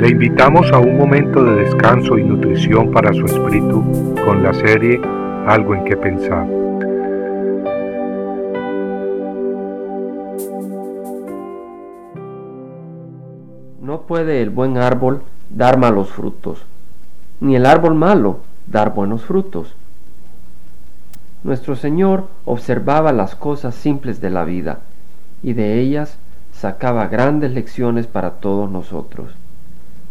Le invitamos a un momento de descanso y nutrición para su espíritu con la serie Algo en que pensar. No puede el buen árbol dar malos frutos, ni el árbol malo dar buenos frutos. Nuestro Señor observaba las cosas simples de la vida y de ellas sacaba grandes lecciones para todos nosotros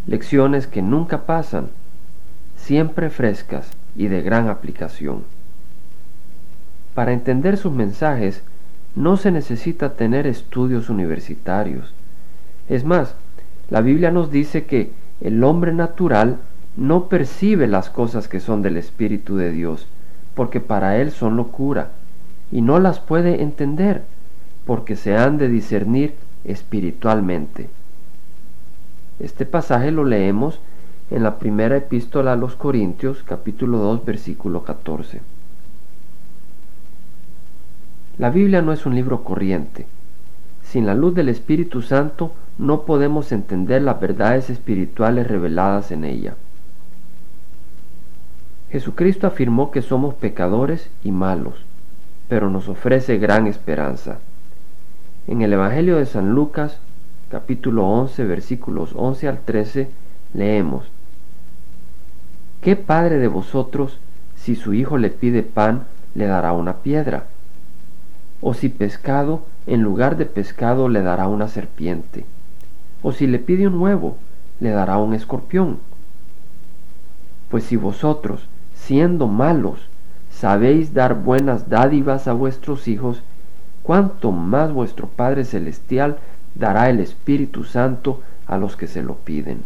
lecciones que nunca pasan, siempre frescas y de gran aplicación. Para entender sus mensajes no se necesita tener estudios universitarios. Es más, la Biblia nos dice que el hombre natural no percibe las cosas que son del Espíritu de Dios, porque para él son locura, y no las puede entender, porque se han de discernir espiritualmente. Este pasaje lo leemos en la primera epístola a los Corintios, capítulo 2, versículo 14. La Biblia no es un libro corriente. Sin la luz del Espíritu Santo no podemos entender las verdades espirituales reveladas en ella. Jesucristo afirmó que somos pecadores y malos, pero nos ofrece gran esperanza. En el Evangelio de San Lucas capítulo 11, versículos 11 al 13, leemos, ¿Qué padre de vosotros, si su hijo le pide pan, le dará una piedra? ¿O si pescado, en lugar de pescado le dará una serpiente? ¿O si le pide un huevo, le dará un escorpión? Pues si vosotros, siendo malos, sabéis dar buenas dádivas a vuestros hijos, cuánto más vuestro Padre Celestial dará el Espíritu Santo a los que se lo piden.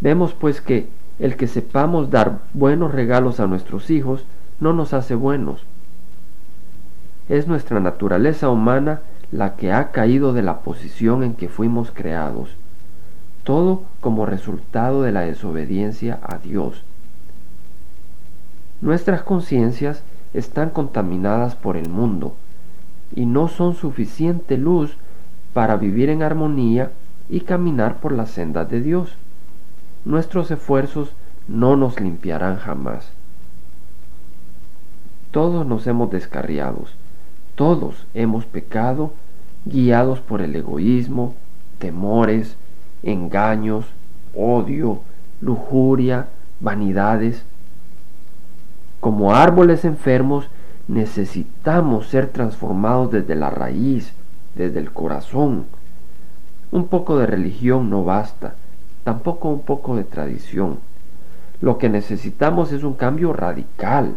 Vemos pues que el que sepamos dar buenos regalos a nuestros hijos no nos hace buenos. Es nuestra naturaleza humana la que ha caído de la posición en que fuimos creados, todo como resultado de la desobediencia a Dios. Nuestras conciencias están contaminadas por el mundo, y no son suficiente luz para vivir en armonía y caminar por las sendas de Dios. Nuestros esfuerzos no nos limpiarán jamás. Todos nos hemos descarriados, todos hemos pecado, guiados por el egoísmo, temores, engaños, odio, lujuria, vanidades. Como árboles enfermos necesitamos ser transformados desde la raíz, desde el corazón. Un poco de religión no basta, tampoco un poco de tradición. Lo que necesitamos es un cambio radical,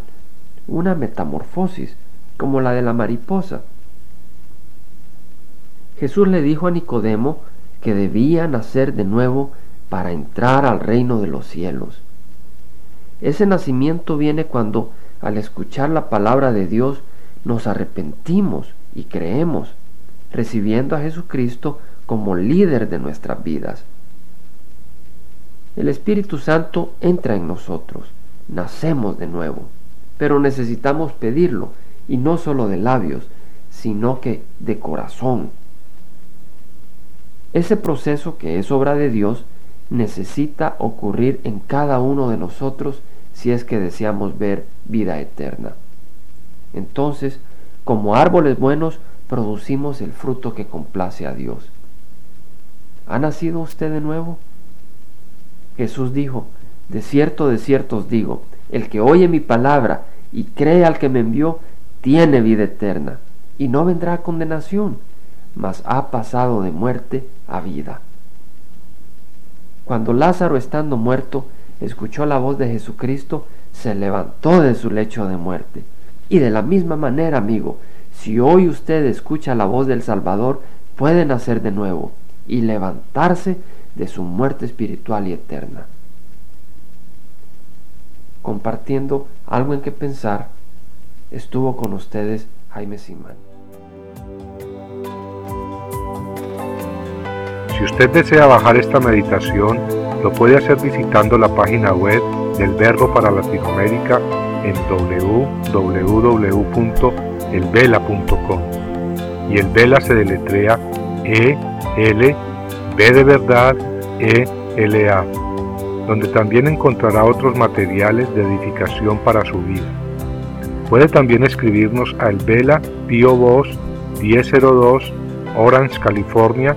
una metamorfosis, como la de la mariposa. Jesús le dijo a Nicodemo que debía nacer de nuevo para entrar al reino de los cielos. Ese nacimiento viene cuando al escuchar la palabra de Dios, nos arrepentimos y creemos, recibiendo a Jesucristo como líder de nuestras vidas. El Espíritu Santo entra en nosotros, nacemos de nuevo, pero necesitamos pedirlo, y no solo de labios, sino que de corazón. Ese proceso que es obra de Dios necesita ocurrir en cada uno de nosotros si es que deseamos ver vida eterna. Entonces, como árboles buenos, producimos el fruto que complace a Dios. ¿Ha nacido usted de nuevo? Jesús dijo, de cierto, de cierto os digo, el que oye mi palabra y cree al que me envió, tiene vida eterna, y no vendrá a condenación, mas ha pasado de muerte a vida. Cuando Lázaro estando muerto, escuchó la voz de Jesucristo, se levantó de su lecho de muerte. Y de la misma manera, amigo, si hoy usted escucha la voz del Salvador, puede nacer de nuevo y levantarse de su muerte espiritual y eterna. Compartiendo algo en que pensar, estuvo con ustedes Jaime Simán. Si usted desea bajar esta meditación, lo puede hacer visitando la página web del Verbo para Latinoamérica en www.elvela.com. Y el Vela se deletrea E L B de verdad, E, L, A, donde también encontrará otros materiales de edificación para su vida. Puede también escribirnos al Vela Pio Box 1002 Orange, California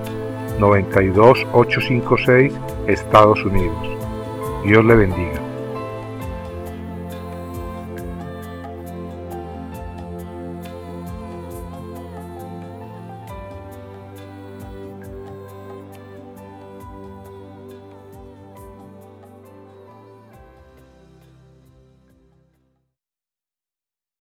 92856, Estados Unidos. Dios le bendiga.